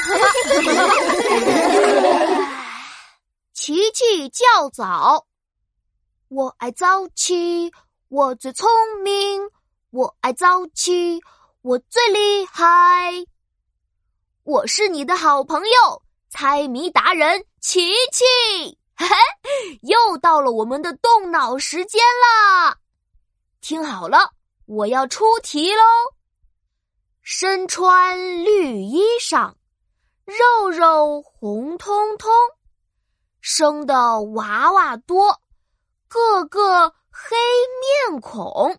哈哈琪琪较早，我爱早起，我最聪明，我爱早起，我最厉害。我是你的好朋友，猜谜达人琪琪。嘿嘿，又到了我们的动脑时间啦！听好了，我要出题喽。身穿绿衣裳，肉肉红彤彤，生的娃娃多，个个黑面孔。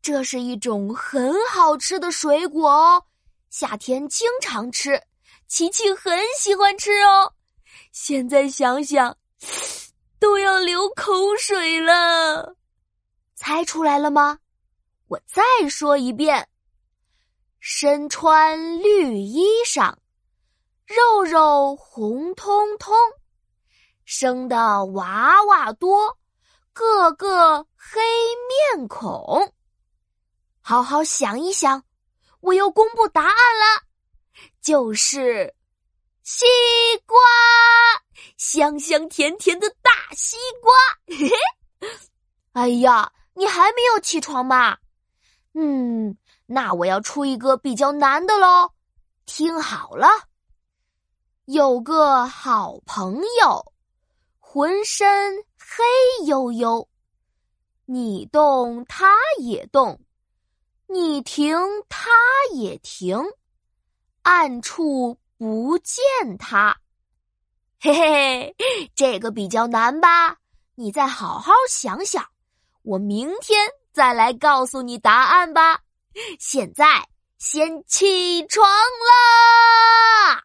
这是一种很好吃的水果哦，夏天经常吃，琪琪很喜欢吃哦。现在想想，都要流口水了。猜出来了吗？我再说一遍：身穿绿衣裳，肉肉红彤彤，生的娃娃多，个个黑面孔。好好想一想，我要公布答案了，就是西瓜。香香甜甜的大西瓜，嘿嘿！哎呀，你还没有起床吗？嗯，那我要出一个比较难的喽。听好了，有个好朋友，浑身黑黝黝，你动他也动，你停他也停，暗处不见他。嘿嘿，这个比较难吧？你再好好想想，我明天再来告诉你答案吧。现在先起床啦！